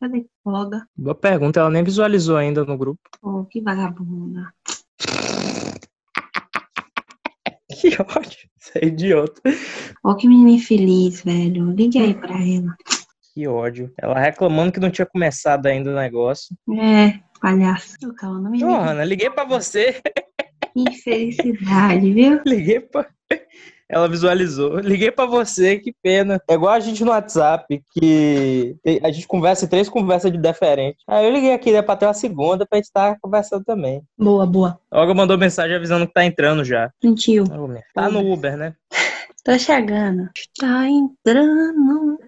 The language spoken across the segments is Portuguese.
Cadê Olga? Boa pergunta, ela nem visualizou ainda no grupo. Oh, que vagabunda. Que ódio. Você é idiota. Ó, que menina infeliz, velho. Ligue aí pra ela. Que ódio. Ela reclamando que não tinha começado ainda o negócio. É, palhaço. Calma, não me liga. Liguei pra você. Infelicidade, viu? Liguei pra. Ela visualizou. Liguei pra você, que pena. É igual a gente no WhatsApp, que a gente conversa em três conversas de diferente. Aí eu liguei aqui, né, pra ter uma segunda pra gente estar conversando também. Boa, boa. Olga mandou mensagem avisando que tá entrando já. Minha- Tá no Uber, né? Tô chegando. Tá entrando.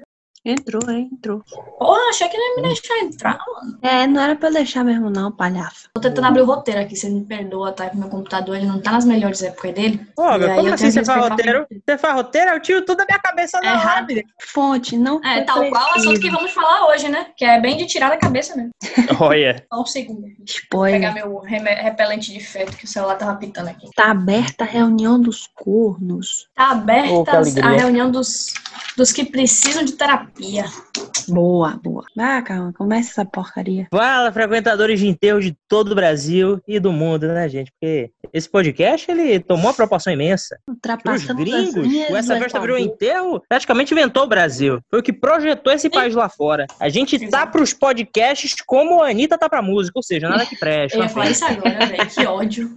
Entrou, é, entrou. Porra, achei que não ia me deixar entrar, mano. É, não era pra eu deixar mesmo, não, palhaço. Tô tentando abrir o roteiro aqui, você me perdoa, tá? Que meu computador ele não tá nas melhores épocas dele. E Olga, aí como eu assim você faz roteiro? Você faz roteiro? Eu tiro tudo da minha cabeça na É hora. rápido. Fonte, não É, tal qual o assunto preciso. que vamos falar hoje, né? Que é bem de tirar da cabeça mesmo. Olha. Só um segundo. Vou Spoiler. pegar meu repelente de feto que o celular tava pitando aqui. Tá aberta a reunião dos cornos. Tá Oh, aberta alegria. a reunião dos, dos que precisam de terapia. Boa, boa. Vai, calma, começa essa porcaria. Fala, frequentadores de enterro de todo o Brasil e do mundo, né, gente? Porque esse podcast, ele tomou uma proporção imensa. Os gringos, o Essa do Festa virou enterro, praticamente inventou o Brasil. Foi o que projetou esse país lá fora. A gente tá Exato. pros podcasts como a Anitta tá pra música, ou seja, nada que presta. Eu ia falar isso agora, velho. Que ódio.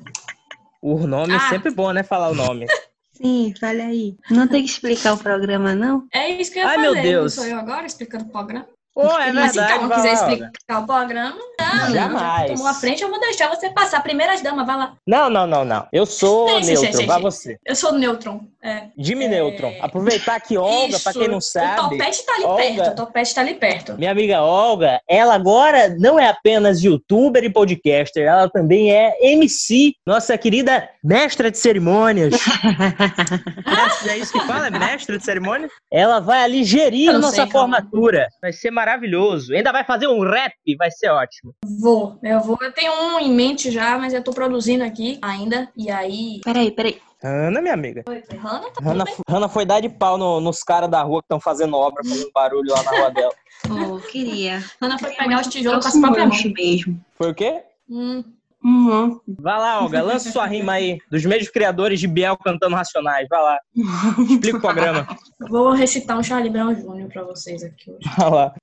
O nome é Ah. sempre bom, né, falar o nome. Sim, fala aí. Não tem que explicar o programa, não? É isso que eu ia Ai, fazer. meu Deus. Não sou eu agora explicando o programa. Pô, é Mas se verdade, calma vai quiser lá, Olga. explicar o programa, não, não. Jamais. Tomou a frente, eu vou deixar você passar. Primeiras damas, vai lá. Não, não, não, não. Eu sou neutro, vai você. Eu sou neutron. É. Jimmy É. Neutron. Aproveitar que Olga, pra Isso. quem não O sabe, topete tá ali Olga. perto. O topete tá ali perto. minha amiga Olga, ela agora não é apenas youtuber e podcaster, ela também é MC, nossa querida mestra de cerimônias. é, é isso que fala? É mestra de cerimônias? Ela vai ali gerir nossa sei, formatura. Vai ser maravilhoso. Ainda vai fazer um rap, vai ser ótimo. Vou, eu vou. Eu tenho um em mente já, mas eu tô produzindo aqui ainda. E aí. Peraí, peraí. Ana, minha amiga. Oi, Hanna, tá Hanna, foi dar de pau no- nos caras da rua que estão fazendo obra, fazendo barulho lá na rua dela. Oh, queria. Hanna foi pegar os tijolos com as próprias mãos. mesmo. Foi o quê? Hum, Uhum. Vai lá, Olga, lança sua rima aí, dos mesmos criadores de Biel cantando Racionais. Vai lá, explica o programa. vou recitar um Charlie Brown Jr. pra vocês aqui hoje. Vai lá.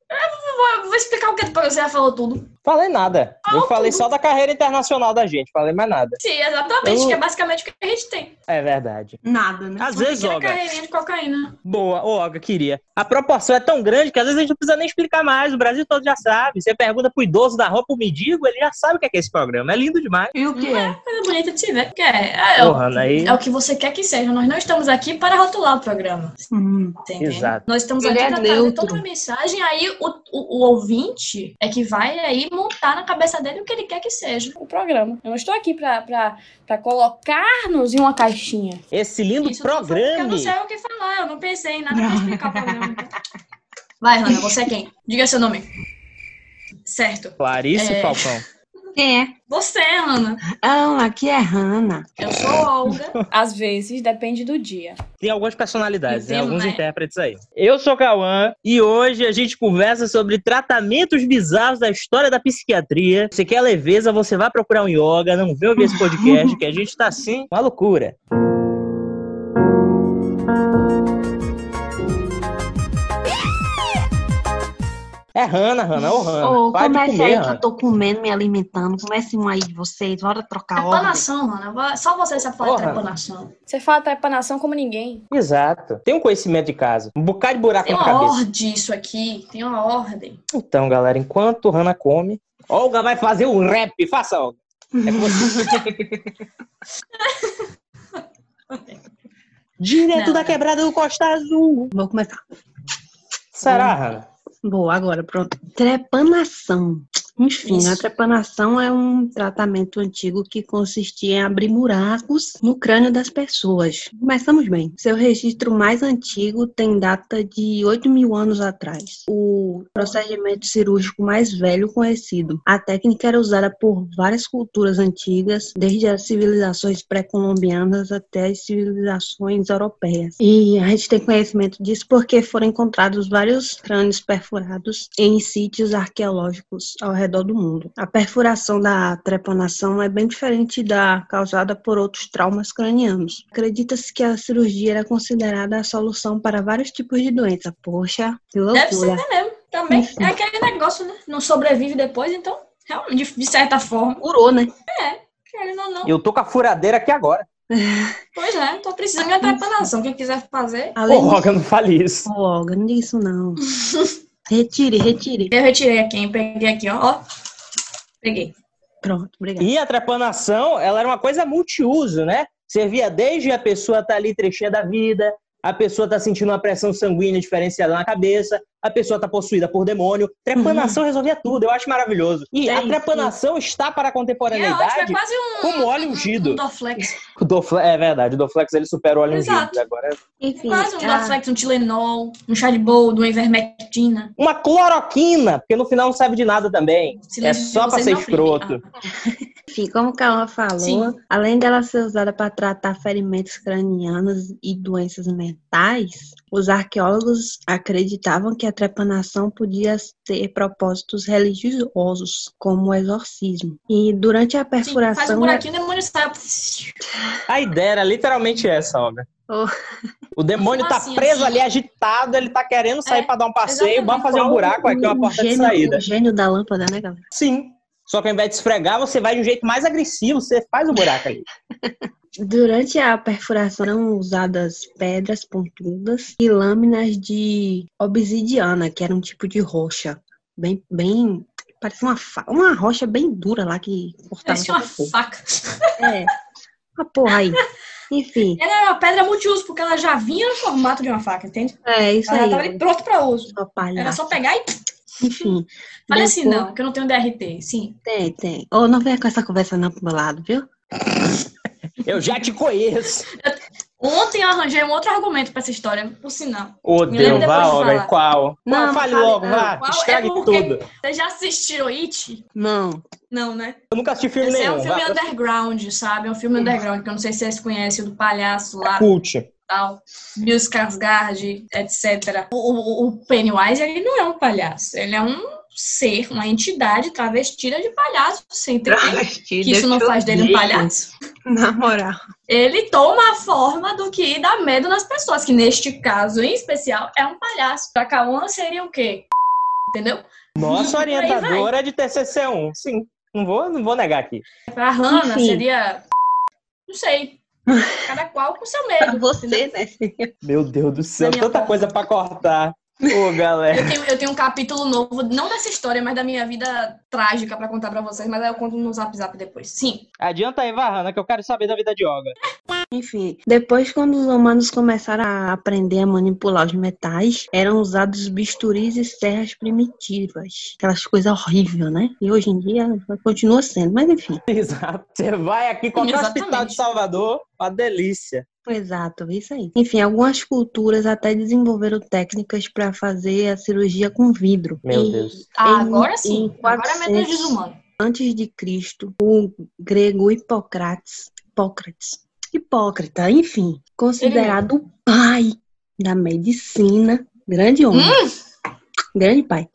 Vou, vou explicar o que você já falou tudo. Falei nada. Eu Falou falei tudo. só da carreira internacional da gente, falei mais nada. Sim, exatamente, Eu- que é basicamente o que a gente tem. É verdade. Nada, né? Às Uma vezes, Olga, carreirinha de cocaína. boa, ô, Olga, queria. A proporção é tão grande que às vezes a gente não precisa nem explicar mais. O Brasil todo já sabe. Você pergunta pro idoso da rua, pro mendigo, ele já sabe o que é, que é esse programa. É lindo demais. E o que é? Coisa bonita de se ver. Que é, é, Porra, Ana, aí. é o que você quer que seja. Nós não estamos aqui para rotular o programa. Hum. Entendeu? Exato. Nós estamos Ele aqui é para trazer toda uma mensagem. Aí o, o, o ouvinte é que vai aí montar na cabeça dele o que ele quer que seja o programa. Eu não estou aqui pra colocar-nos em uma caixinha. Esse lindo Isso eu tô falando porque Eu programa. não sei o que falar, eu não pensei em nada pra explicar o programa. Vai, Rana, você é quem? Diga seu nome. Certo. Clarice É. Falcão. Quem é? Você, Rana. Ah, aqui é Hanna. Eu sou Olga. Às vezes, depende do dia. Tem algumas personalidades, Eu né? alguns né? intérpretes aí. Eu sou Cauã e hoje a gente conversa sobre tratamentos bizarros da história da psiquiatria. Se quer leveza, você vai procurar um yoga, não vem ouvir esse podcast, que a gente tá assim, uma loucura. É Hanna, Hanna, ô Hanna. Ô, Para de comece comer, aí que Hanna. eu tô comendo, me alimentando. Comece um aí de vocês. Bora trocar ordem. Trepanação, Rana. Só você sabe falar Porra. trepanação. Você fala trepanação como ninguém. Exato. Tem um conhecimento de casa. Um bocado de buraco Tem na uma cabeça. ordem isso aqui. Tem uma ordem. Então, galera, enquanto Hanna come, Olga vai fazer um rap. Faça, Olga. É você. Direto Não, da quebrada do Costa Azul. Vou começar. Será, Hanna? Boa, agora, pronto. Trepanação. Enfim, Isso. a trepanação é um tratamento antigo que consistia em abrir buracos no crânio das pessoas. Começamos bem. Seu registro mais antigo tem data de 8 mil anos atrás. O procedimento cirúrgico mais velho conhecido. A técnica era usada por várias culturas antigas, desde as civilizações pré-colombianas até as civilizações europeias. E a gente tem conhecimento disso porque foram encontrados vários crânios perfurados em sítios arqueológicos ao redor do mundo. A perfuração da trepanação é bem diferente da causada por outros traumas cranianos. Acredita-se que a cirurgia era considerada a solução para vários tipos de doença. Poxa, que Deve ser loucura. mesmo. Também Enfim. é aquele negócio, né? Não sobrevive depois, então, realmente, de, certa forma, Curou, né? querendo ou não. Eu tô com a furadeira aqui agora. Pois é, tô precisando de uma trepanação. Quem quiser fazer, Ô, Além Roga, não fale isso. Ô, Olga, não diga isso não. Retire, retire. eu retirei aqui, hein? Peguei aqui, ó. ó. Peguei. Pronto, obrigada. E a trepanação, ela era uma coisa multiuso, né? Servia desde a pessoa tá ali trechinha da vida, a pessoa tá sentindo uma pressão sanguínea diferenciada na cabeça, a pessoa tá possuída por demônio. Trepanação resolvia tudo, eu acho maravilhoso. E É a isso, trepanação está para a É ótimo, é contemporaneidade quase um. como óleo um- ungido. Um Dorflex. O Doflex, é verdade, o Doflex ele supera o óleo Exato. ungido. Agora é Enfim, Quase um a- Dorflex, um Tilenol, um chá de boldo, uma ivermectina. uma cloroquina, porque no final não serve de nada também. Se É só pra vocês ser escroto. Ah, Enfim, como o Calma falou, Sim. além dela ser usada para tratar ferimentos cranianos e doenças mentais, os arqueólogos acreditavam que a trepanação podia ter propósitos religiosos, como o exorcismo. E durante a sim, faz um perfuração, buraquinho, o demônio sai. A ideia era literalmente essa, Olga. Oh. O demônio tá Assim, preso assim. ali agitado, ele tá querendo sair É, pra dar um passeio, vamos fazer um buraco aqui, uma porta de gênio, saída. o gênio da lâmpada, né, galera? Sim. Só que ao invés de esfregar, você vai de um jeito mais agressivo, você faz o buraco ali. Durante a perfuração eram usadas pedras pontudas e lâminas de obsidiana, que era um tipo de rocha, bem, bem, parecia uma, uma rocha bem dura lá que cortava Parece uma faca. É, uma porra aí. Enfim, Ela era uma pedra multiuso, porque ela já vinha no formato de uma faca, entende? é isso Ela aí. tava ali pronta pra uso. Era só pegar e. Enfim, Falei assim, não, que eu não tenho DRT. Sim. tem, tem. Ou não venha com essa conversa não pro meu lado, viu? Eu já te conheço. Ontem eu arranjei um outro argumento pra essa história, por sinal. Ô, Deus, vá, Olga. Qual? Não, Não, fale fale- logo, não. vá. Qual? Estrague É tudo. Vocês já assistiram It? Não. Não, né? Eu nunca assisti filme Esse é nenhum. um filme vá. underground, sabe? É um filme underground, que eu não sei se vocês conhecem, o do palhaço lá Cult. e tal. Bill Skarsgård, etc. O, o- o Pennywise, ele não é um palhaço. Ele é um ser, uma entidade travestida de palhaço. Você entende? Que isso não faz dele um palhaço. Na moral. Ele toma a forma do que dá medo nas pessoas, que neste caso em especial é um palhaço. Pra Cauã seria o quê? Entendeu? Nossa orientadora é de TCC1. Sim. Não vou, não vou negar aqui. Pra Hannah Enfim. seria. Não sei. Cada qual com seu Pra medo. você, entendeu? É né? Meu Deus do céu, tanta porta. coisa pra cortar. Ô, galera. Eu tenho, eu tenho um capítulo novo, não dessa história, mas da minha vida trágica pra contar pra vocês, mas aí eu conto no zap zap depois. Sim. Adianta aí, Varrana, que eu quero saber da vida de Olga. Enfim, depois quando os humanos começaram a aprender a manipular os metais, eram usados bisturis e serras primitivas. Aquelas coisas horríveis, né? E hoje em dia continua sendo, mas enfim. Exato. Você vai aqui qualquer Exatamente. hospital de Salvador, uma delícia. Exato, isso aí. Enfim, algumas culturas até desenvolveram técnicas para fazer a cirurgia com vidro. Meu E Deus. Ah, em- agora sim. em Agora é menos 400 desumano. Antes de Cristo, o grego Hipócrates, Hipócrates, Hipócrita, enfim, considerado o pai da medicina, grande homem, grande pai,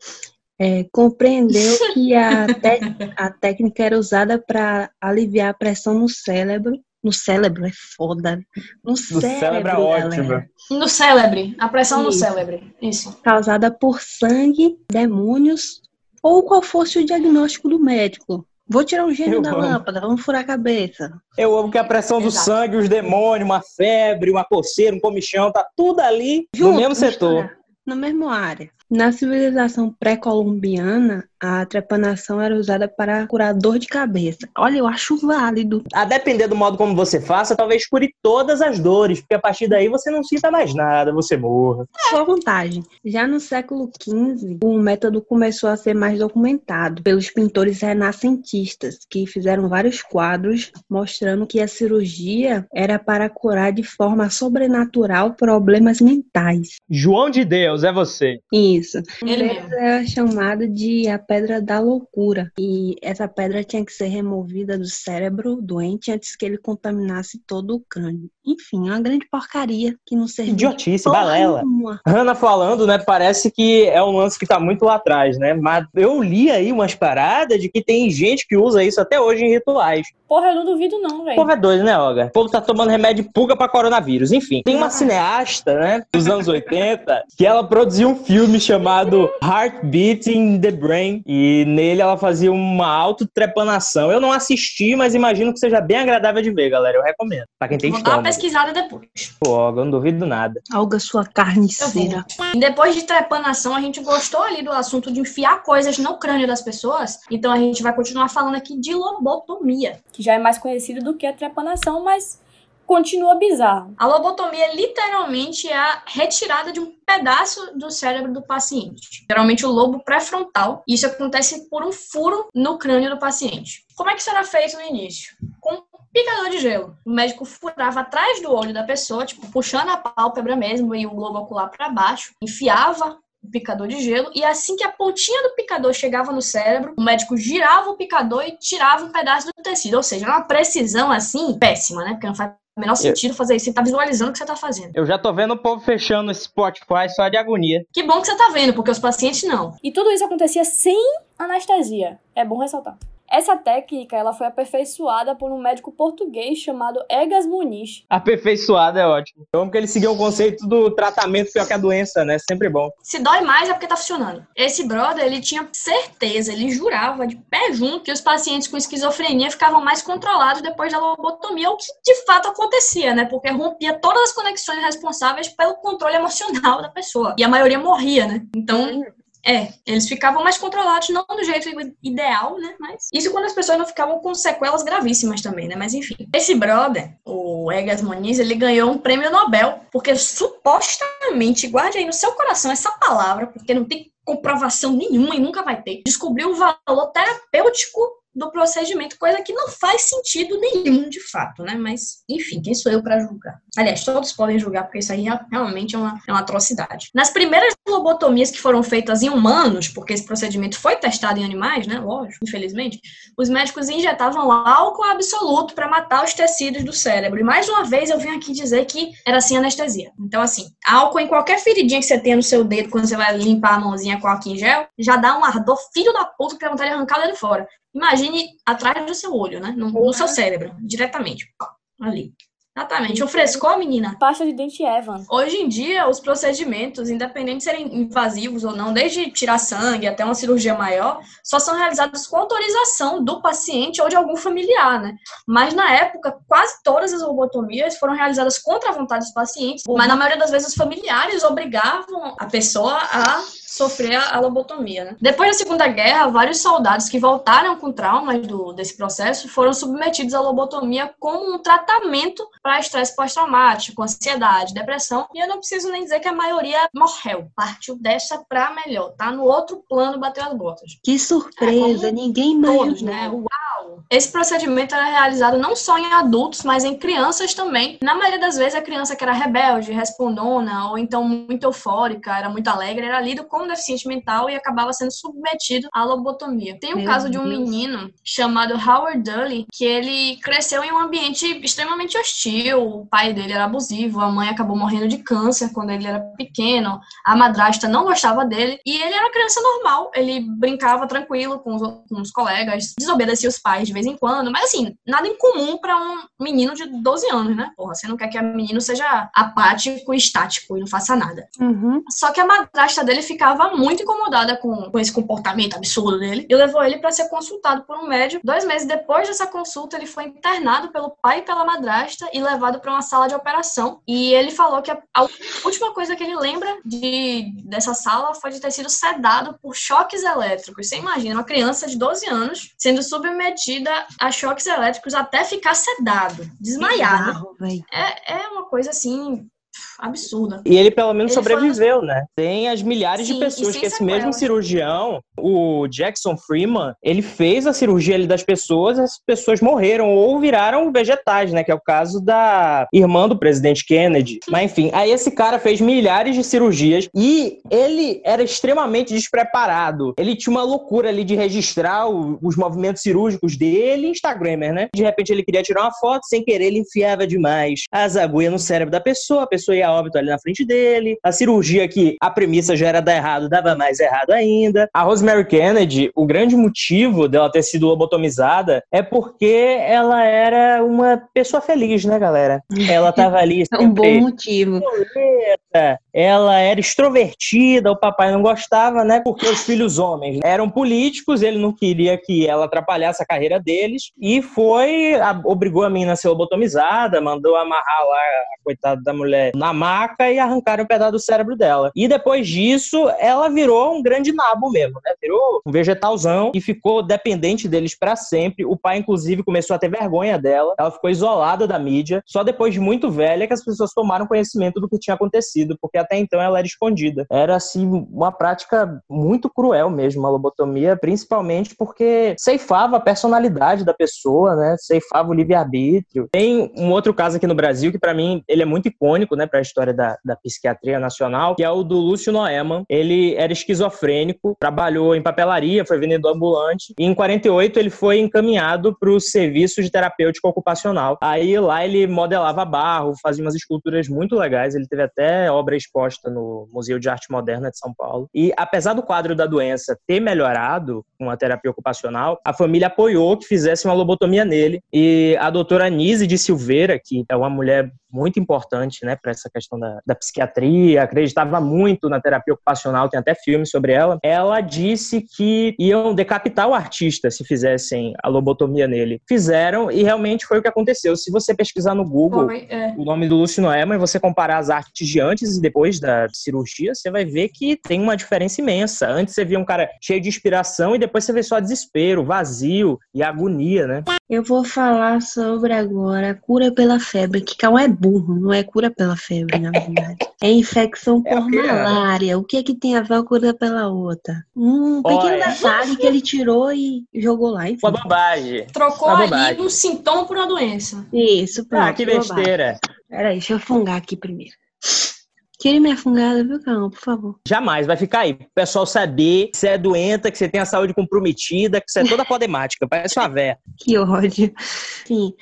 é, compreendeu que a, te- a técnica era usada para aliviar a pressão no cérebro. No cérebro é foda. No, No cérebro, cérebro é ótimo. No célebre. A pressão no Isso. célebre. Isso. causada por sangue, demônios ou qual fosse o diagnóstico do médico. Vou tirar um gênio Eu da amo. lâmpada, vamos furar a cabeça. Eu amo que a pressão do Exato. sangue, os demônios, uma febre, uma coceira, um comichão, tá tudo ali no mesmo setor. Na mesma área. Na civilização pré-colombiana, a trepanação era usada para curar dor de cabeça. Olha, eu acho válido. A depender do modo como você faça, talvez cure todas as dores, porque a partir daí você não sinta mais nada, você morra. Sua vantagem. Já no século XV, o método começou a ser mais documentado pelos pintores renascentistas, que fizeram vários quadros mostrando que a cirurgia era para curar de forma sobrenatural problemas mentais. João de Deus, é você. Isso. Ele é chamado de a pedra da loucura. E essa pedra tinha que ser removida do cérebro doente antes que ele contaminasse todo o crânio. Enfim, uma grande porcaria que não servia. Idiotice, balela. Nenhuma. Ana falando, né? Parece que é um lance que tá muito lá atrás, né? Mas eu li aí umas paradas de que tem gente que usa isso até hoje em rituais. Porra, eu não duvido não, velho. Porra é doido, né, Olga? O povo tá tomando remédio de pulga pra coronavírus. Enfim, tem uma cineasta, né, dos anos 80, que ela produziu um filme chamado Heartbeat in the Brain. E nele ela fazia uma autotrepanação. Eu não assisti, mas imagino que seja bem agradável de ver, galera. Eu recomendo. Pra quem tem Vou estômago. dar uma pesquisada depois. Pô, eu não duvido nada. Olga, sua carniceira. Depois de trepanação, a gente gostou ali do assunto de enfiar coisas no crânio das pessoas. Então a gente vai continuar falando aqui de lobotomia que já é mais conhecido do que a trepanação, mas continua bizarro. A lobotomia literalmente é a retirada de um pedaço do cérebro do paciente, geralmente o lobo pré-frontal. Isso acontece por um furo no crânio do paciente. Como é que isso era feito no início? Com picador de gelo. O médico furava atrás do olho da pessoa, tipo, puxando a pálpebra mesmo e o globo ocular para baixo, enfiava picador de gelo, e assim que a pontinha do picador chegava no cérebro, o médico girava o picador e tirava um pedaço do tecido. Ou seja, uma precisão assim péssima, né? Porque não faz o menor sentido fazer isso. Você tá visualizando o que você tá fazendo. Eu já tô vendo o povo fechando esse Spotify só de agonia. Que bom que você tá vendo, porque os pacientes não. E tudo isso acontecia sem anestesia. É bom ressaltar. Essa técnica ela foi aperfeiçoada por um médico português chamado Egas Muniz. Aperfeiçoada é ótimo. Eu amo que ele seguiu o conceito do tratamento pior que a doença, né? Sempre bom. Se dói mais é porque tá funcionando. Esse brother, ele tinha certeza, ele jurava de pé junto que os pacientes com esquizofrenia ficavam mais controlados depois da lobotomia, o que de fato acontecia, né? Porque rompia todas as conexões responsáveis pelo controle emocional da pessoa. E a maioria morria, né? Então, é, eles ficavam mais controlados, não do jeito ideal, né? Mas isso quando as pessoas não ficavam com sequelas gravíssimas também, né? Mas enfim. Esse brother, o Egas Moniz, ele ganhou um prêmio Nobel, porque supostamente, guarde aí no seu coração essa palavra, porque não tem comprovação nenhuma e nunca vai ter, descobriu o valor terapêutico do procedimento, coisa que não faz sentido nenhum de fato, né? Mas, enfim, quem sou eu para julgar? Aliás, todos podem julgar, porque isso aí realmente é uma, é uma atrocidade. Nas primeiras lobotomias que foram feitas em humanos, porque esse procedimento foi testado em animais, né? Lógico, infelizmente, os médicos injetavam álcool absoluto para matar os tecidos do cérebro. E mais uma vez eu vim aqui dizer que era sem anestesia. Então, assim, álcool em qualquer feridinha que você tenha no seu dedo quando você vai limpar a mãozinha com álcool em gel, já dá um ardor filho da puta que dá vontade de arrancar fora. Imagine atrás do seu olho, né? No, no seu cérebro, diretamente. Ali. Exatamente. O frescor, menina? Pasta de dente Evan. Hoje em dia, os procedimentos, independente de serem invasivos ou não, desde tirar sangue até uma cirurgia maior, só são realizados com autorização do paciente ou de algum familiar, né? Mas na época, quase todas as lobotomias foram realizadas contra a vontade dos pacientes, mas na maioria das vezes os familiares obrigavam a pessoa a sofrer a lobotomia. Né? Depois da Segunda Guerra, vários soldados que voltaram com traumas do, desse processo foram submetidos à lobotomia como um tratamento para estresse pós-traumático, ansiedade, depressão. E eu não preciso nem dizer que a maioria morreu, partiu dessa para melhor, tá? No outro plano bateu as botas. Que surpresa, é, ninguém. Todos, né? Uau! Esse procedimento era realizado não só em adultos, mas em crianças também. Na maioria das vezes, a criança que era rebelde, respondona, ou então muito eufórica, era muito alegre, era lido como deficiente mental e acabava sendo submetido à lobotomia. Tem o um caso de um menino chamado Howard Dully, que ele cresceu em um ambiente extremamente hostil. O pai dele era abusivo, a mãe acabou morrendo de câncer quando ele era pequeno, a madrasta não gostava dele e ele era uma criança normal. Ele brincava tranquilo com os, com os colegas, desobedecia os pais de vez em quando, mas assim, nada incomum para um menino de 12 anos, né? Porra, você não quer que a menino seja apático e estático e não faça nada. Uhum. Só que a madrasta dele ficava muito incomodada com, com esse comportamento absurdo dele e levou ele para ser consultado por um médico. Dois meses depois dessa consulta, ele foi internado pelo pai e pela madrasta e levado para uma sala de operação. E ele falou que a, a última coisa que ele lembra de, dessa sala foi de ter sido sedado por choques elétricos. Você imagina uma criança de 12 anos sendo submetida a choques elétricos até ficar sedado, desmaiado. É, é uma coisa assim absurda. E ele pelo menos ele sobreviveu, foi... né? Tem as milhares Sim, de pessoas que esse sequela. mesmo cirurgião, o Jackson Freeman, ele fez a cirurgia ali das pessoas, as pessoas morreram ou viraram vegetais, né? Que é o caso da irmã do presidente Kennedy. Mas enfim, aí esse cara fez milhares de cirurgias e ele era extremamente despreparado. Ele tinha uma loucura ali de registrar o, os movimentos cirúrgicos dele, Instagramer, né? De repente ele queria tirar uma foto, sem querer ele enfiava demais as agulhas no cérebro da pessoa, a pessoa pessoa ia a óbito ali na frente dele. A cirurgia que a premissa já era dar errado, dava mais errado ainda. A Rosemary Kennedy, o grande motivo dela ter sido lobotomizada é porque ela era uma pessoa feliz, né, galera? Ela tava ali É um bom motivo. Ela era extrovertida, o papai não gostava, né? Porque os filhos homens eram políticos, ele não queria que ela atrapalhasse a carreira deles e foi, a, obrigou a menina a ser lobotomizada, mandou amarrar lá a coitada da mulher na maca e arrancaram um pedaço do cérebro dela. E depois disso, ela virou um grande nabo mesmo, né? Virou um vegetalzão e ficou dependente deles para sempre. O pai, inclusive, começou a ter vergonha dela. Ela ficou isolada da mídia. Só depois de muito velha que as pessoas tomaram conhecimento do que tinha acontecido, porque até então ela era escondida. Era, assim, uma prática muito cruel mesmo, a lobotomia, principalmente porque ceifava a personalidade da pessoa, né? Ceifava o livre-arbítrio. Tem um outro caso aqui no Brasil que, para mim, ele é muito icônico, né? para a história da, da psiquiatria nacional, que é o do Lúcio Noeman. Ele era esquizofrênico, trabalhou em papelaria, foi vendedor ambulante, e em 48 ele foi encaminhado para o serviço de terapêutica ocupacional. Aí lá ele modelava barro, fazia umas esculturas muito legais, ele teve até obra exposta no Museu de Arte Moderna de São Paulo. E apesar do quadro da doença ter melhorado com a terapia ocupacional, a família apoiou que fizesse uma lobotomia nele. E a doutora Nise de Silveira, que é uma mulher muito importante né, para essa questão da, da, psiquiatria, acreditava muito na terapia ocupacional, tem até filme sobre ela. Ela disse que iam decapitar o artista se fizessem a lobotomia nele. Fizeram e realmente foi o que aconteceu. Se você pesquisar no Google é. o nome do Lúcio Noema e você comparar as artes de antes e depois da cirurgia, você vai ver que tem uma diferença imensa. Antes você via um cara cheio de inspiração e depois você vê só desespero, vazio e agonia, né? Eu vou falar sobre agora a cura pela febre, que calma é burro, não é cura pela febre, na verdade. É infecção é por é malária. O que é que tem a ver a cura pela outra? Um pequeno detalhe que ele tirou e jogou lá. Enfim. Uma bobagem. Trocou uma ali um sintoma por uma doença. Isso, pronto. Ah, que besteira. Peraí, deixa eu fungar aqui primeiro. Tire minha fungada, viu, Carol, por favor. Jamais, vai ficar aí. O pessoal saber que você é doenta, que você tem a saúde comprometida, que você é toda podemática, parece uma véia. que ódio. Sim.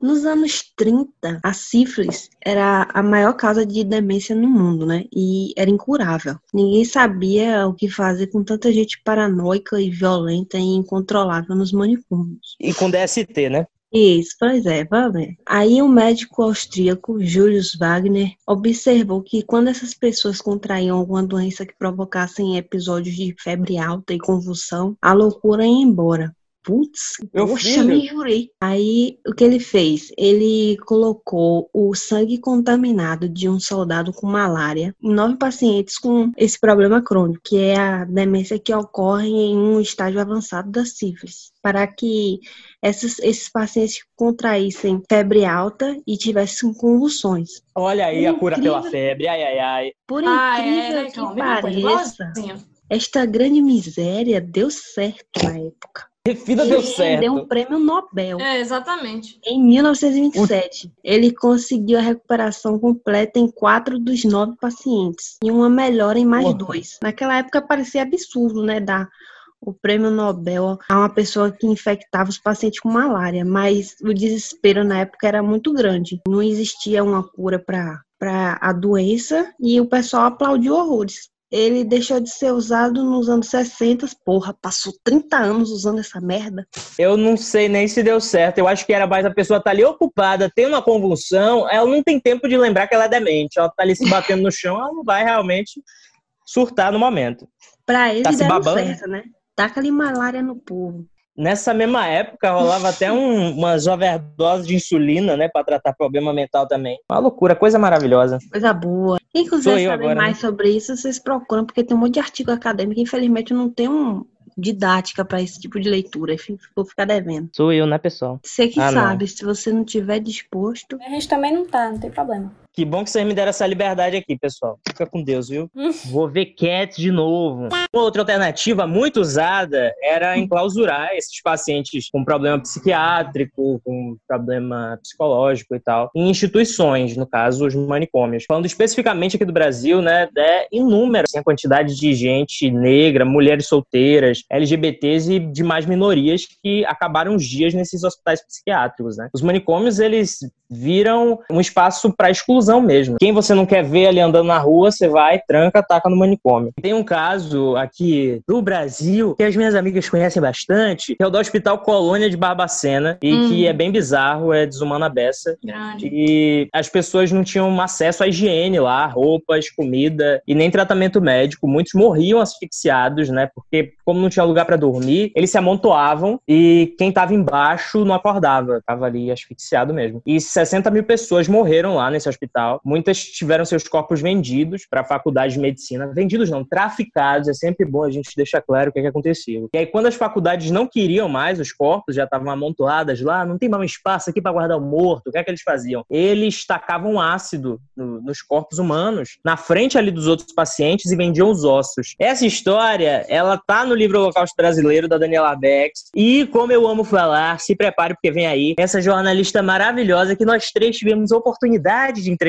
Nos anos 30, a sífilis era a maior causa de demência no mundo, né? E era incurável. Ninguém sabia o que fazer com tanta gente paranoica e violenta e incontrolável nos manicômios. E com DST, né? Isso, pois é, vamos. Aí o médico austríaco Julius Wagner observou que quando essas pessoas contraíam alguma doença que provocassem episódios de febre alta e convulsão, a loucura ia embora. Putz, Meu poxa, filho. me jurei. Aí, o que ele fez? Ele colocou o sangue contaminado de um soldado com malária em nove pacientes com esse problema crônico, que é a demência que ocorre em um estágio avançado da sífilis, para que esses, esses pacientes contraíssem febre alta e tivessem convulsões. Olha aí Por a cura pela febre, ai, ai, ai. Por Ah, incrível é, né, que? Mesma coisa, pareça, esta grande miséria deu certo na época. Refina deu Ele certo. deu um prêmio Nobel. É, exatamente. Em 1927, ele conseguiu a recuperação completa em quatro dos nove pacientes e uma melhora em mais dois. Naquela época parecia absurdo, né, dar o prêmio Nobel a uma pessoa que infectava os pacientes com malária, mas o desespero na época era muito grande. Não existia uma cura para para a doença e o pessoal aplaudiu horrores. Ele deixou de ser usado nos anos 60. Porra, passou 30 anos usando essa merda. Eu não sei nem se deu certo. Eu acho que era mais a pessoa tá ali ocupada, tem uma convulsão, ela não tem tempo de lembrar que ela é demente. Ela tá ali se batendo no chão, ela não vai realmente surtar no momento. Pra ele tá deram certo, né? Taca ali malária no povo. Nessa mesma época, rolava até um, umas overdoses de insulina, né, para tratar problema mental também. Uma loucura, coisa maravilhosa. Coisa boa. Quem quiser saber agora, mais né? sobre isso, vocês procuram, porque tem um monte de artigo acadêmico. Infelizmente, não tem um didática para esse tipo de leitura. Vou ficar devendo. Sou eu, né, pessoal? Você que ah, sabe, não. se você não tiver disposto. A gente também não tá, não tem problema. Que bom que vocês me deram essa liberdade aqui, pessoal. Fica com Deus, viu? Vou ver Cats de novo. Uma outra alternativa muito usada era enclausurar esses pacientes com problema psiquiátrico, com problema psicológico e tal, em instituições, no caso, os manicômios. Falando especificamente aqui do Brasil, né, é inúmera assim, a quantidade de gente negra, mulheres solteiras, LGBTs e demais minorias que acabaram os dias nesses hospitais psiquiátricos, né? Os manicômios, eles viram um espaço para exclusão mesmo. Quem você não quer ver ali andando na rua, você vai, tranca, taca no manicômio. Tem um caso aqui do Brasil que as minhas amigas conhecem bastante, que é o do Hospital Colônia de Barbacena e hum. que é bem bizarro, é desumana beça. Grande. E as pessoas não tinham acesso à higiene lá, roupas, comida e nem tratamento médico. Muitos morriam asfixiados, né? Porque como não tinha lugar para dormir, eles se amontoavam e quem tava embaixo não acordava, tava ali asfixiado mesmo. E 60 mil pessoas morreram lá nesse hospital. Muitas tiveram seus corpos vendidos para a faculdade de medicina. Vendidos não, traficados. É sempre bom a gente deixar claro o que, é que aconteceu. E aí, quando as faculdades não queriam mais os corpos, já estavam amontoadas lá, não tem mais espaço aqui para guardar o morto. O que é que eles faziam? Eles tacavam ácido no, nos corpos humanos, na frente ali dos outros pacientes e vendiam os ossos. Essa história, ela tá no livro Holocausto Brasileiro, da Daniela Bex. E, como eu amo falar, se prepare porque vem aí essa jornalista maravilhosa que nós três tivemos oportunidade de entrevistar.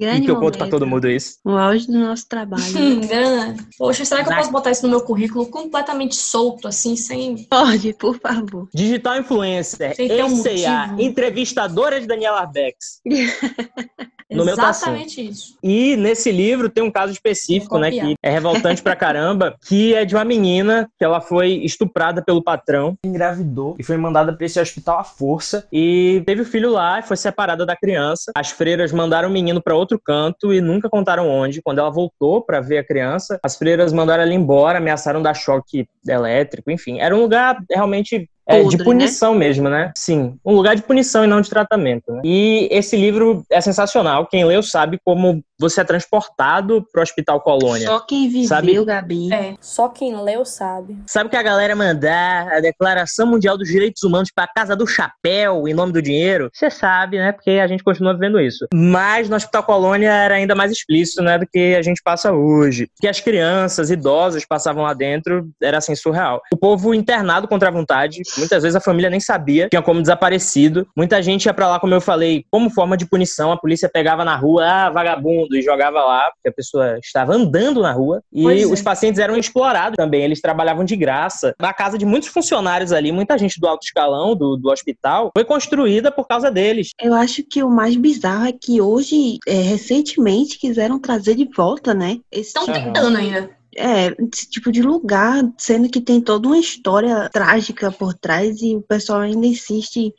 Grande e que eu conto pra todo mundo isso. O auge do nosso trabalho. Poxa, será que eu posso botar isso no meu currículo completamente solto, assim, sem. Pode, por favor. Digital influencer, ECA, um entrevistadora de Daniela Arbex. no meu Exatamente isso. E nesse livro tem um caso específico, né, que é revoltante pra caramba, que é de uma menina que ela foi estuprada pelo patrão, engravidou e foi mandada para esse hospital à força e teve o filho lá e foi separada da criança. As freiras mandaram o menino para outro canto e nunca contaram onde. Quando ela voltou para ver a criança, as freiras mandaram ela embora, ameaçaram dar choque elétrico, enfim. Era um lugar realmente é, de né? punição né? mesmo, né? Sim, um lugar de punição e não de tratamento. Né? E esse livro é sensacional. Quem leu sabe como você é transportado pro Hospital Colônia. Só quem viveu, sabe? Gabi. É, só quem leu sabe. Sabe que a galera mandar a Declaração Mundial dos Direitos Humanos pra Casa do Chapéu em nome do dinheiro? Você sabe, né? Porque a gente continua vivendo isso. Mas no Hospital Colônia era ainda mais explícito, né? Do que a gente passa hoje. Que as crianças, idosos passavam lá dentro, era assim, surreal. O povo internado contra a vontade, muitas vezes a família nem sabia, tinha como desaparecido. Muita gente ia pra lá, como eu falei, como forma de punição. A polícia pegava na rua, ah, vagabundo e jogava lá, porque a pessoa estava andando na rua. E pois os é. pacientes eram explorados também, eles trabalhavam de graça. A casa de muitos funcionários ali, muita gente do alto escalão, do, do hospital, foi construída por causa deles. Eu acho que o mais bizarro é que hoje, é, recentemente, quiseram trazer de volta, né? Estão tentando ainda é, esse tipo de lugar, sendo que tem toda uma história trágica por trás e o pessoal ainda insiste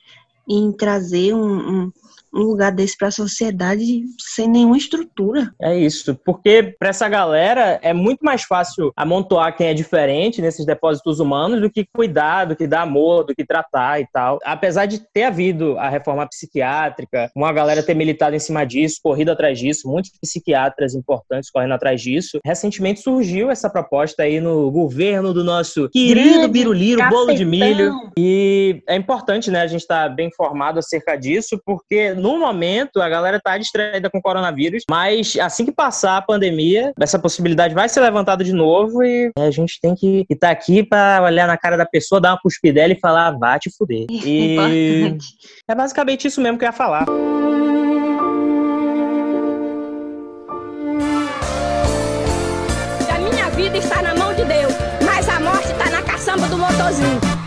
em trazer um, um, um lugar desse para a sociedade sem nenhuma estrutura. É isso, porque para essa galera é muito mais fácil amontoar quem é diferente nesses depósitos humanos do que cuidar, do que dar amor, do que tratar e tal. Apesar de ter havido a reforma psiquiátrica, uma galera ter militado em cima disso, corrido atrás disso, muitos psiquiatras importantes correndo atrás disso, recentemente surgiu essa proposta aí no governo do nosso querido Biruliro, bolo de milho. E é importante, né, a gente estar tá bem informado acerca disso, porque no momento, a galera tá distraída com o coronavírus, mas assim que passar a pandemia, essa possibilidade vai ser levantada de novo e a gente tem que estar tá aqui para olhar na cara da pessoa, dar uma cuspidela e falar, vá te fuder. E é basicamente isso mesmo que eu ia falar. A minha vida está na mão de Deus, mas a morte está na caçamba do motorzinho.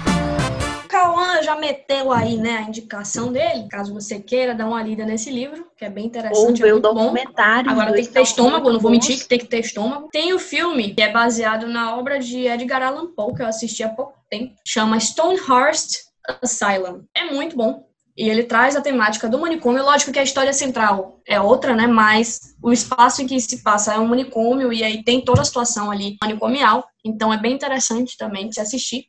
Meteu aí, né, a indicação dele, caso você queira dar uma lida nesse livro, que é bem interessante. Ou ver é o documentário. Agora tem que ter estômago, não vou mentir que tem que ter estômago. Tem o filme, que é baseado na obra de Edgar Allan Poe, que eu assisti há pouco tempo, chama Stonehurst Asylum. É muito bom. E ele traz a temática do manicômio. Lógico que a história central é outra, né? Mas o espaço em que se passa é um manicômio e aí tem toda a situação ali manicomial. Então é bem interessante também de se assistir.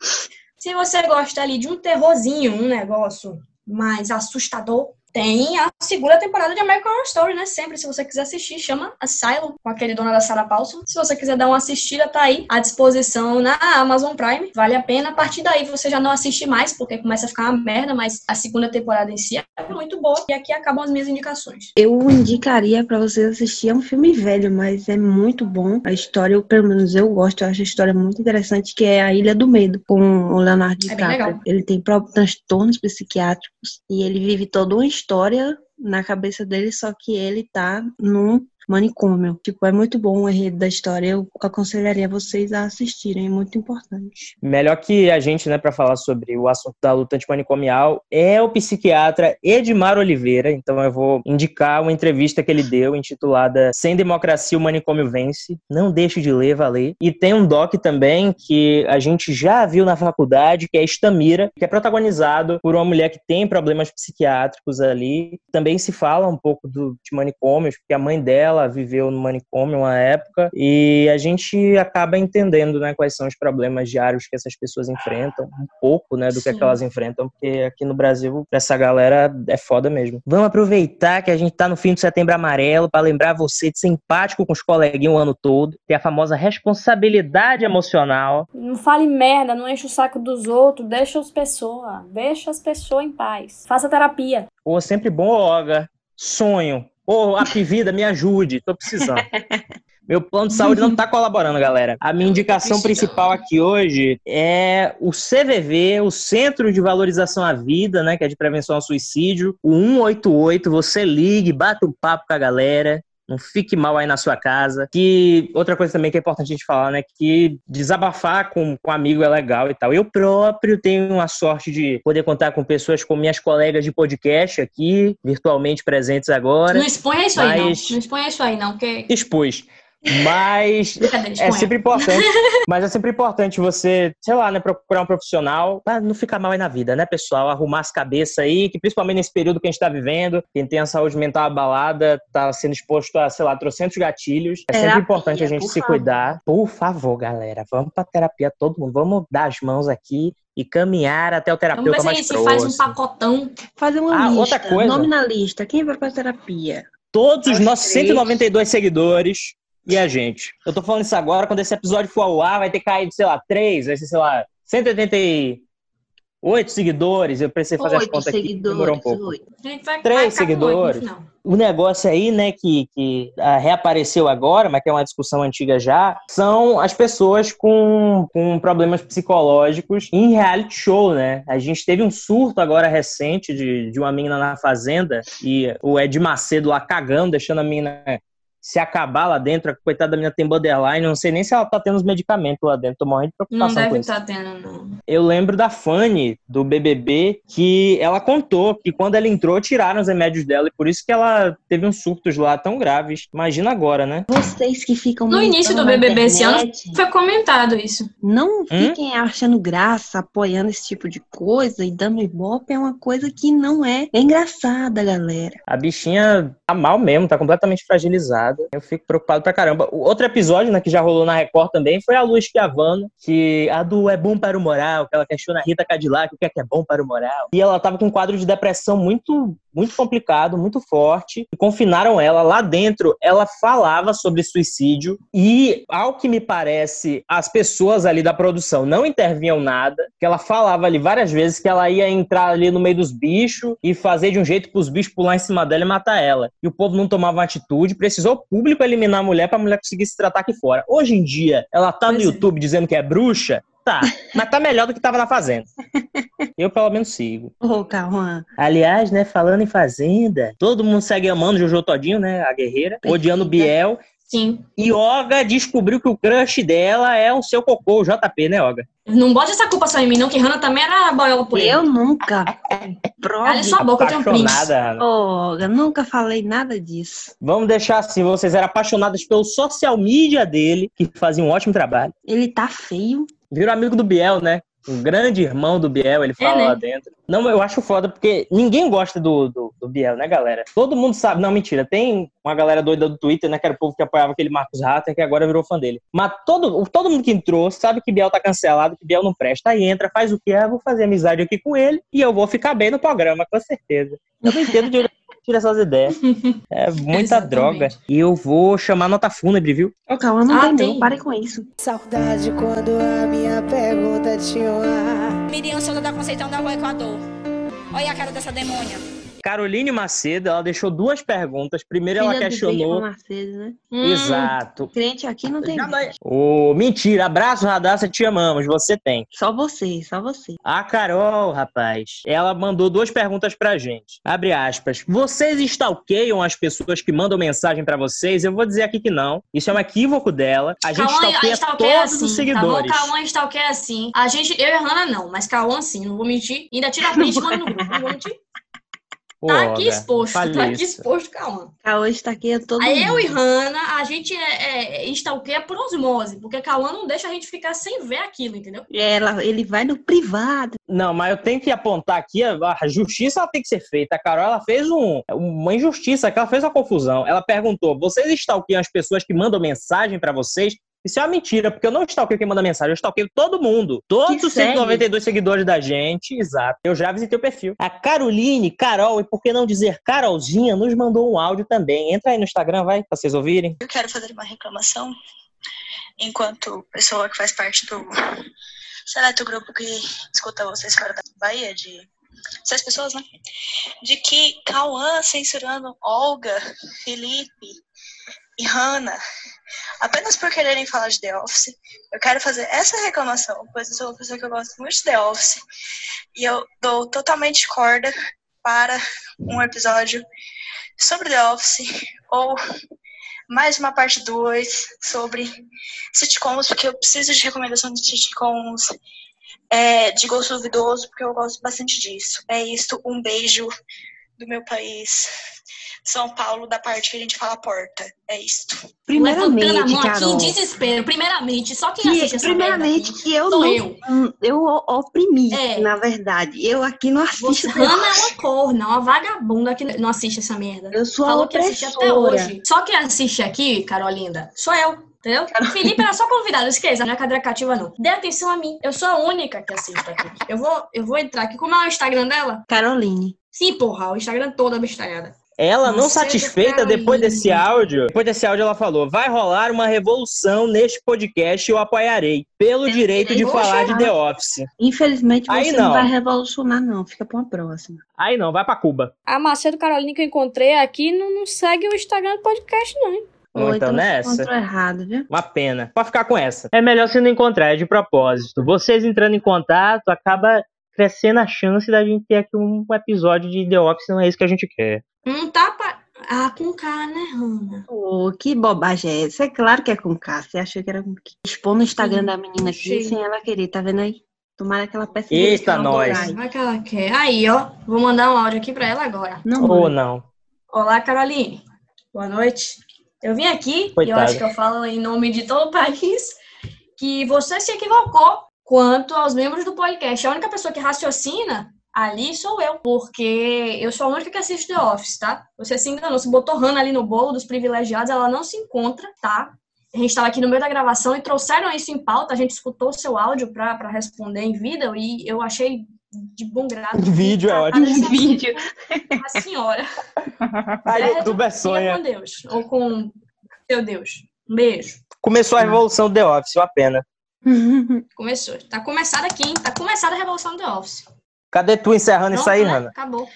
Se você gosta ali de um terrorzinho, um negócio mais assustador, tem a segunda temporada de American Horror Story, né? Sempre, se você quiser assistir, chama Asylum, com aquele dona da Sarah Paulson. Se você quiser dar uma assistida, tá aí à disposição na Amazon Prime. Vale a pena. A partir daí você já não assiste mais, porque começa a ficar uma merda, mas a segunda temporada em si é muito boa. E aqui acabam as minhas indicações. Eu indicaria para vocês assistir. É um filme velho, mas é muito bom. A história, eu, pelo menos eu gosto, eu acho a história muito interessante, que é A Ilha do Medo, com o Leonardo DiCaprio. É ele tem próprios transtornos psiquiátricos e ele vive toda uma história na cabeça dele, só que ele tá num manicômio. Tipo, é muito bom o enredo da história. Eu aconselharia vocês a assistirem, é muito importante. Melhor que a gente, né, para falar sobre o assunto da luta antimanicomial é o psiquiatra Edmar Oliveira. Então eu vou indicar uma entrevista que ele deu intitulada Sem Democracia o Manicômio Vence. Não deixe de ler, valer. E tem um doc também que a gente já viu na faculdade, que é Estamira, que é protagonizado por uma mulher que tem problemas psiquiátricos ali. Também se fala um pouco do, de manicômios, porque a mãe dela ela viveu no manicômio uma época e a gente acaba entendendo, né, quais são os problemas diários que essas pessoas enfrentam, um pouco, né, do Sim. que, é que elas enfrentam, porque aqui no Brasil essa galera é foda mesmo. Vamos aproveitar que a gente tá no fim do Setembro Amarelo para lembrar você de ser empático com os coleguinhas o ano todo, ter a famosa responsabilidade emocional. Não fale merda, não enche o saco dos outros, deixa as pessoas, deixa as pessoas em paz. Faça terapia. Ou sempre bom, Olga. Sonho, Ô, oh, Apivida, me ajude, tô precisando. Meu plano de saúde não está colaborando, galera. A minha indicação principal aqui hoje é o CVV, o Centro de Valorização à Vida, né, que é de prevenção ao suicídio, o 188. Você ligue, bata um papo com a galera. Não fique mal aí na sua casa. Que outra coisa também que é importante a gente falar, né? Que desabafar com, com um amigo é legal e tal. Eu próprio tenho a sorte de poder contar com pessoas como minhas colegas de podcast aqui, virtualmente presentes agora. Não exponha isso mas... aí, não. Não exponha isso aí, não, porque. Expus. Mas é sempre importante. Mas é sempre importante você, sei lá, né, procurar um profissional pra não ficar mal aí na vida, né, pessoal? Arrumar as cabeças aí, que principalmente nesse período que a gente tá vivendo, quem tem a saúde mental abalada, tá sendo exposto a, sei lá, trocentos gatilhos. É terapia, sempre importante a gente se favor. cuidar. Por favor, galera, vamos pra terapia todo mundo. Vamos dar as mãos aqui e caminhar até o terapeuta Vamos ver mais se a gente próximo. faz um pacotão. Fazer uma ah, lista, outra coisa. nome na lista. Quem vai pra terapia? Todos os nossos 192 seguidores e a gente. Eu tô falando isso agora, quando esse episódio for ao ar, vai ter caído, sei lá, três, vai ser, sei lá, 188 seguidores. Eu precisei fazer as contas aqui, demorou um pouco. Três seguidores. o negócio aí, né, que, que uh, reapareceu agora, mas que é uma discussão antiga já, são as pessoas com, com problemas psicológicos em reality show, né? A gente teve um surto agora recente de, de uma menina na fazenda e o Ed Macedo lá cagando, deixando a menina se acabar lá dentro, a coitada da menina tem borderline, não sei nem se ela tá tendo os medicamentos lá dentro, tô morrendo de preocupação Não deve estar tá tendo, não. Eu lembro da Fanny, do BBB, que ela contou que quando ela entrou, tiraram os remédios dela, e por isso que ela teve uns surtos lá tão graves. Imagina agora, né? Vocês que ficam... No início do BBB internet, esse ano, foi comentado isso. Não hum? fiquem hum? achando graça, apoiando esse tipo de coisa e dando ibope, é uma coisa que não é, é engraçada, galera. A bichinha tá mal mesmo, tá completamente fragilizada. Eu fico preocupado pra caramba. O outro episódio, né, que já rolou na Record também, foi a Luz Chiavano, que a do É Bom para o Moral, que ela questiona a Rita Cadillac, o que é que é bom para o moral. E ela tava com um quadro de depressão muito muito complicado, muito forte, e confinaram ela lá dentro. Ela falava sobre suicídio e, ao que me parece, as pessoas ali da produção não intervinham nada, que ela falava ali várias vezes que ela ia entrar ali no meio dos bichos e fazer de um jeito para os bichos pular em cima dela e matar ela. E o povo não tomava atitude, precisou público eliminar a mulher para a mulher conseguir se tratar aqui fora. Hoje em dia, ela tá pois no é. YouTube dizendo que é bruxa, Tá, mas tá melhor do que tava na Fazenda. Eu, pelo menos, sigo. Ô, oh, Cauã. Aliás, né, falando em Fazenda, todo mundo segue amando Jojo Todinho, né, a guerreira, odiando Biel. Sim. E Olga descobriu que o crush dela é o seu cocô, o JP, né, Olga? Não bote essa culpa só em mim, não, que Hannah também era boiola por ele. Eu nunca. Prove. Olha sua boca, eu tenho um print. Oh, nunca falei nada disso. Vamos deixar assim, vocês eram apaixonadas pelo social media dele, que fazia um ótimo trabalho. Ele tá feio. Virou amigo do Biel, né? Um grande irmão do Biel, ele fala né? lá dentro. Não, eu acho foda, porque ninguém gosta do, do, do Biel, né, galera? Todo mundo sabe. Não, mentira. Tem uma galera doida do Twitter, né? Que era o povo que apoiava aquele Marcos Ratter, que agora virou fã dele. Mas todo, todo mundo que entrou sabe que Biel tá cancelado, que Biel não presta. Aí entra, faz o que é, vou fazer amizade aqui com ele e eu vou ficar bem no programa, com certeza. Eu não entendo de tira essas ideias. É muita Exatamente. droga. E eu vou chamar nota fúnebre, viu? Ô, calma, não Ah, tem, tem. não. Pare com isso. Saudade quando a minha pergunta tinha um ar. Miriam Souza da Conceição da Rua Equador. Olha a cara dessa demônia. Caroline Macedo, ela deixou duas perguntas. Primeiro ela Filha do questionou. Macedo, né? Hum, Exato. Crente aqui não tem. Ô, mentira, abraço, Radassa, te amamos, você tem. Só você, só você. A Carol, rapaz, ela mandou duas perguntas pra gente. Abre aspas. Vocês stalkeiam as pessoas que mandam mensagem pra vocês? Eu vou dizer aqui que não. Isso é um equívoco dela. A gente Cauã, stalkeia stalkeia todos assim, os seguidores. Tá bom? Cauã stalkeia assim. A gente, eu e a Hannah não, mas Cauã sim, não vou mentir. Ainda tira print e manda no grupo, não vou mentir. Pô, Tá aqui exposto, tá aqui exposto, Cauã. Cauã está aqui a todo Aí eu mundo. e Hannah, a gente é, é, stalkeia por osmose, porque Cauã não deixa a gente ficar sem ver aquilo, entendeu? Ela, ele vai no privado. Não, mas eu tenho que apontar aqui, a a justiça ela tem que ser feita. A Carol, ela fez um, uma injustiça, que ela fez uma confusão. Ela perguntou, vocês stalkeiam as pessoas que mandam mensagem pra vocês? Isso é uma mentira, porque eu não stalkeio quem manda mensagem, eu stalkeio todo mundo. Todos Que os segue. 192 seguidores da gente, exato. Eu já visitei o perfil. A Caroline, Carol, e por que não dizer Carolzinha, nos mandou um áudio também. Entra aí no Instagram, vai, pra vocês ouvirem. Eu quero fazer uma reclamação enquanto pessoa que faz parte do seleto grupo que escuta vocês fora da Bahia, de seis pessoas, né? De que Cauã censurando Olga, Felipe e Hannah apenas por quererem falar de The Office. Eu quero fazer essa reclamação, pois eu sou uma pessoa que eu gosto muito de The Office e eu dou totalmente corda para um episódio sobre The Office ou mais uma parte 2 sobre sitcoms, porque eu preciso de recomendação de sitcoms é, de gosto duvidoso, porque eu gosto bastante disso. É isso, um beijo do meu país, São Paulo, da parte que a gente fala porta. É isto. Levantando a Primeiramente, mão aqui Carol. em desespero. Primeiramente, só quem Que, assiste essa primeiramente, merda que eu sou não. eu. hum, Eu o- oprimi, É. na verdade. Eu aqui não Você, assisto. Hannah é uma corna, uma vagabunda que não assiste essa merda. Eu sou a Falou que assiste até hoje. Só quem assiste aqui, Carolinda, sou eu. Entendeu? Felipe era só convidado, esqueça, não é cadeira cativa, não. Dê atenção a mim. Eu sou a única que assiste aqui. Eu vou, eu vou entrar aqui. Como é o Instagram dela? Caroline. Sim, porra, o Instagram todo abestalhada. Ela não Você, satisfeita depois desse áudio, depois desse áudio ela falou: vai rolar uma revolução neste podcast, eu apoiarei, pelo direito de falar de. The Office. Infelizmente, Aí você não. não vai revolucionar, não. Fica pra uma próxima. Aí não, vai pra Cuba. A Macedo Carolina que eu encontrei aqui não, não segue o Instagram do podcast, não. hein? Ou então você nessa. encontrou errado, viu? Uma pena. Pode ficar com essa. É melhor você não encontrar, é de propósito. Vocês entrando em contato, acaba crescendo a chance da gente ter aqui um episódio de The Office, não é isso que a gente quer. Não tá pa... Ah, com K, né, Hannah? Ô, que bobagem é essa? É claro que é com K. Você achou que era com K. Expor no Instagram Sim, da menina aqui achei. sem ela querer, tá vendo aí? Tomara que ela peça Eita, nós. Vai que ela quer. Aí, ó. Vou mandar um áudio aqui pra ela agora. Não, Ou mãe. não. Olá, Caroline. Boa noite. Eu vim aqui, e eu Coitada. acho que eu falo em nome de todo o país, que você se equivocou quanto aos membros do podcast. A única pessoa que raciocina ali sou eu, porque eu sou a única que assiste The Office, tá? Você se enganou, você botou Hannah ali no bolo dos privilegiados, ela não se encontra, tá? A gente estava aqui no meio da gravação e trouxeram isso em pauta, a gente escutou o seu áudio para responder em vida e eu achei de bom grado. Em vídeo é ótimo. desse Vídeo. a senhora. A? YouTube é sonha. com Deus. Ou com seu Deus. Um beijo. Começou a revolução do The Office, uma pena. Começou. Tá começada aqui, hein? Tá começada a Revolução The Office. Cadê tu encerrando isso Pronto, aí, né? Acabou.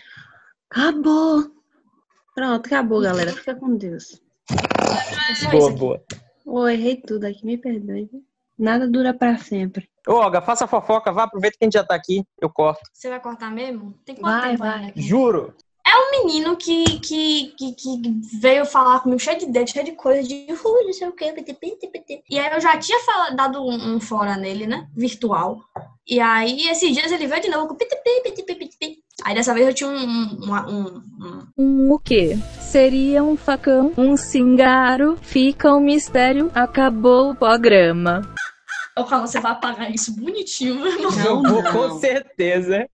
Acabou. Pronto, acabou, galera. Fica com Deus. Isso Boa, boa. Ô, errei tudo aqui, me perdoe. Nada dura pra sempre. Ô, Olga, faça fofoca, vá, aproveita que a gente já tá aqui, eu corto. Você vai cortar mesmo? Tem quanto Vai, tempo vai. Juro. É um menino que, que, que, que veio falar comigo cheio de dedo, cheio de coisa, de uh, não sei o que, E aí eu já tinha falado, dado um, um fora nele, né? Virtual. E aí, esses dias ele veio de novo com Aí dessa vez eu tinha um. Um, um, um... um o quê? Seria um facão, um cingaro, fica um mistério, acabou o programa. Eu falo, você vai apagar isso bonitinho. Não, não, com certeza.